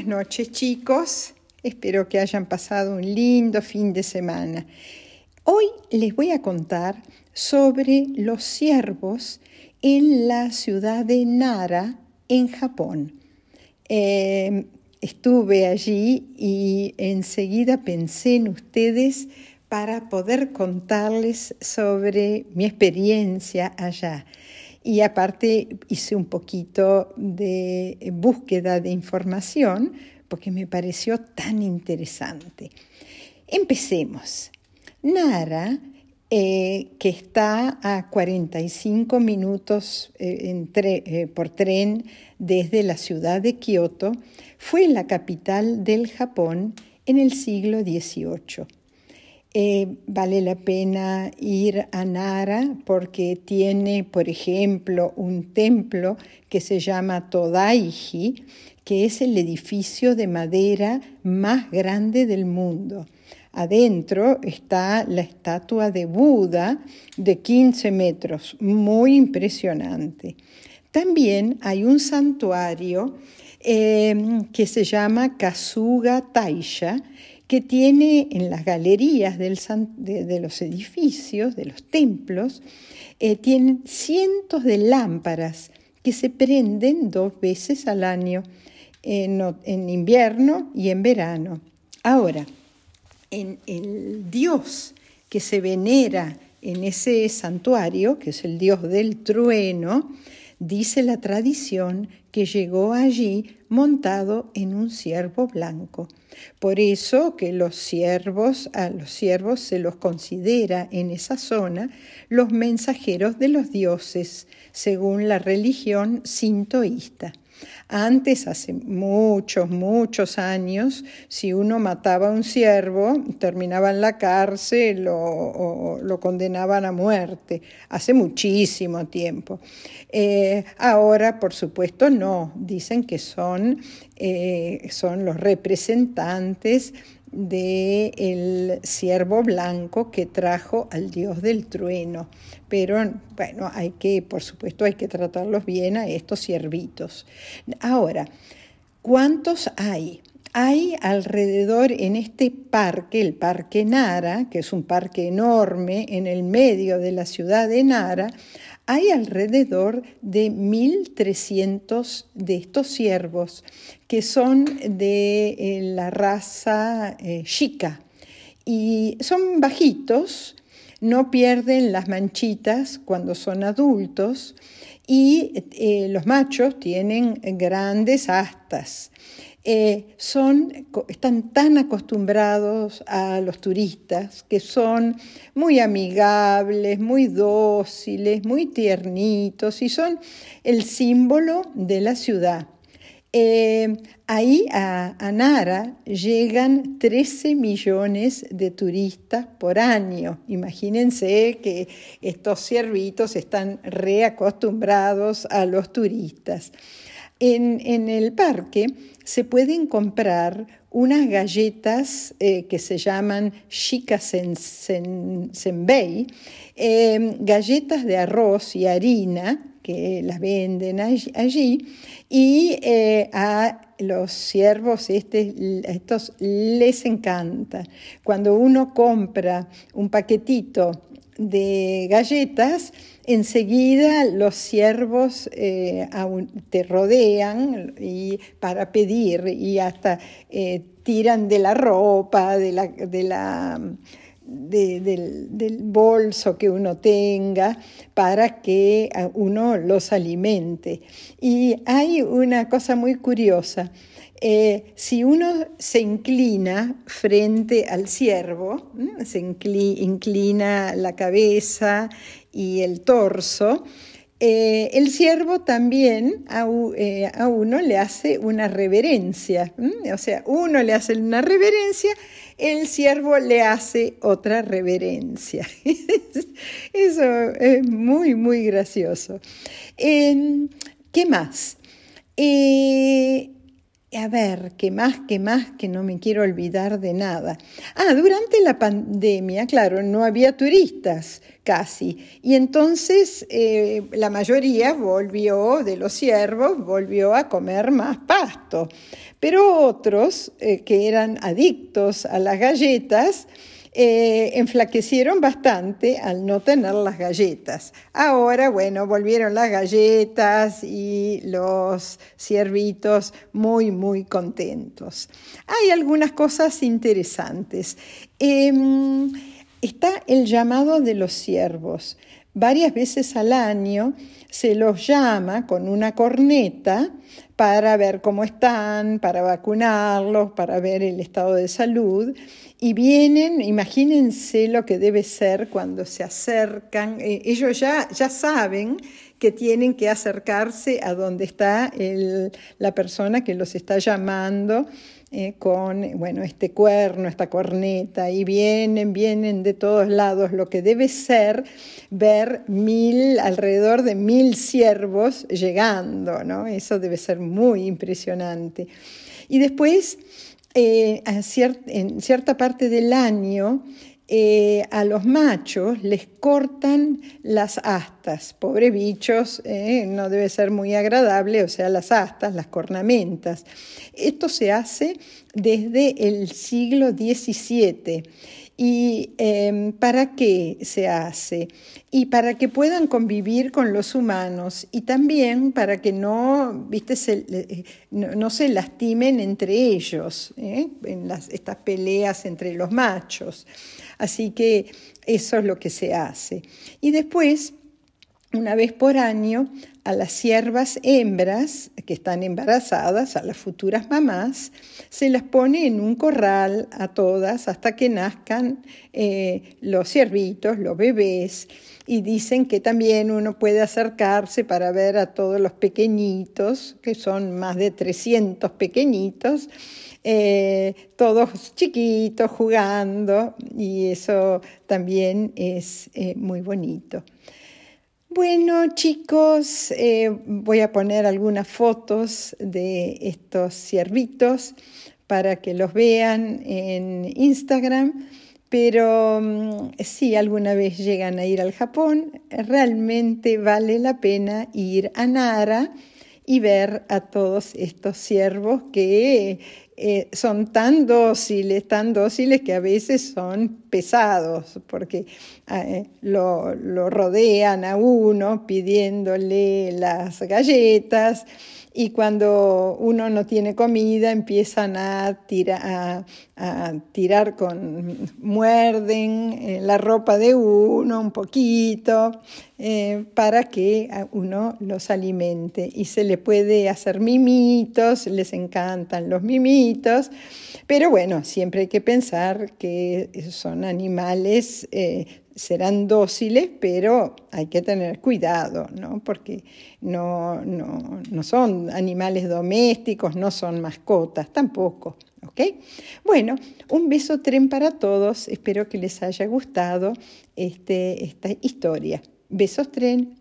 Buenas noches chicos, espero que hayan pasado un lindo fin de semana. Hoy les voy a contar sobre los ciervos en la ciudad de Nara, en Japón. Em, estuve allí y enseguida pensé en ustedes para poder contarles sobre mi experiencia allá. Y aparte hice un poquito de búsqueda de información porque me pareció tan interesante. Empecemos. Nara, eh, que está a 45 minutos eh, eh, por tren desde la ciudad de Kioto, fue la capital del Japón en el siglo XVIII. Vale la pena ir a Nara porque tiene, por ejemplo, un templo que se llama Todaiji, que es el edificio de madera más grande del mundo. Adentro está la estatua de Buda de 15 metros, muy impresionante. También hay un santuario eh, que se llama Kasuga Taisha, que tiene en las galerías de, los edificios, de los templos, eh, tienen cientos de lámparas que se prenden dos veces al año, en invierno y en verano. Ahora, en el dios que se venera en ese santuario, que es el dios del trueno, dice la tradición que llegó allí montado en un ciervo blanco. Por eso que los ciervos, a los ciervos se los considera en esa zona los mensajeros de los dioses, según la religión sintoísta. Antes, hace muchos, muchos años, si uno mataba a un siervo, terminaba en la cárcel o, lo condenaban a muerte. Hace muchísimo tiempo. Eh, ahora, por supuesto, no. Dicen que son, eh, son los representantes del el ciervo blanco que trajo al dios del trueno. Pero bueno, hay que, por supuesto, hay que tratarlos bien a estos ciervitos. Ahora, ¿cuántos hay? Hay alrededor en este parque, el Parque Nara, que es un parque enorme en el medio de la ciudad de Nara, hay alrededor de 1.300 de estos ciervos que son de eh, la raza eh, chica y son bajitos, no pierden las manchitas cuando son adultos y eh, los machos tienen grandes astas. Eh, son, están tan acostumbrados a los turistas que son muy amigables, muy dóciles, muy tiernitos y son el símbolo de la ciudad. Eh, ahí a, a, Nara llegan 13 millones de turistas por año. Imagínense que estos ciervitos están reacostumbrados a los turistas. En, el parque se pueden comprar unas galletas eh, que se llaman Shika em, galletas de arroz y harina que las venden allí, y eh, a los ciervos este, estos les encanta. Cuando uno compra un paquetito de galletas, enseguida los siervos eh, te rodean y, para pedir y hasta eh, tiran de la ropa, de la, de la, del, bolso que uno tenga para que uno los alimente. Y hay una cosa muy curiosa. Eh, si uno se inclina frente al ciervo, se inclina la cabeza y el torso, eh, el ciervo también eh, a, uno le hace una reverencia, o sea, uno le hace una reverencia, el ciervo le hace otra reverencia. Eso es muy, muy gracioso. ¿Qué más? A ver, ¿qué más, qué más, que no me quiero olvidar de nada? Ah, durante la pandemia, claro, no había turistas casi, y entonces eh, la mayoría volvió, de los ciervos, volvió a comer más pasto, pero otros eh, que eran adictos a las galletas, eh, enflaquecieron bastante al no tener las galletas. Ahora, bueno, volvieron las galletas y los ciervitos muy, muy contentos. Hay algunas cosas interesantes. Em, está el llamado de los ciervos. Varias veces al año se los llama con una corneta para ver cómo están, para vacunarlos, para ver el estado de salud. Y vienen, imagínense lo que debe ser cuando se acercan. Eh, ellos ya, ya saben que tienen que acercarse a donde está la persona que los está llamando eh, con bueno, este cuerno, esta corneta, y vienen, vienen de todos lados, lo que debe ser ver mil, alrededor de mil ciervos llegando, ¿no? Eso debe ser muy impresionante. Y después, eh, en cierta parte del año, eh, a los machos les cortan las astas. Pobre bichos, eh, no debe ser muy agradable, o sea, las astas, las cornamentas. Esto se hace desde el siglo XVII. ¿Y em, para qué se hace? Y para que puedan convivir con los humanos y también para que no, ¿viste? Se, eh, no, se lastimen entre ellos en las, estas peleas entre los machos. Así que eso es lo que se hace. Y después, una vez por año, a las siervas hembras que están embarazadas, a las futuras mamás, se las pone en un corral a todas hasta que nazcan eh, los ciervitos, los bebés, y dicen que también uno puede acercarse para ver a todos los pequeñitos, que son más de 300 pequeñitos, eh, todos chiquitos jugando y eso también es eh, muy bonito. Bueno chicos, eh, voy a poner algunas fotos de estos ciervitos para que los vean en Instagram, pero mm, si alguna vez llegan a ir al Japón, realmente vale la pena ir a Nara y ver a todos estos ciervos que eh, son tan dóciles, tan dóciles que a veces son pesados, porque eh, lo, rodean a uno pidiéndole las galletas y cuando uno no tiene comida empiezan a, a, tirar con, muerden eh, la ropa de uno un poquito para que uno los alimente y se le puede hacer mimitos, les encantan los mimitos pero bueno, siempre hay que pensar que son animales, eh, serán dóciles, pero hay que tener cuidado, ¿no? Porque no, no, no son animales domésticos, no son mascotas tampoco. Bueno, un beso tren para todos. Espero que les haya gustado este, esta historia. Besos tren.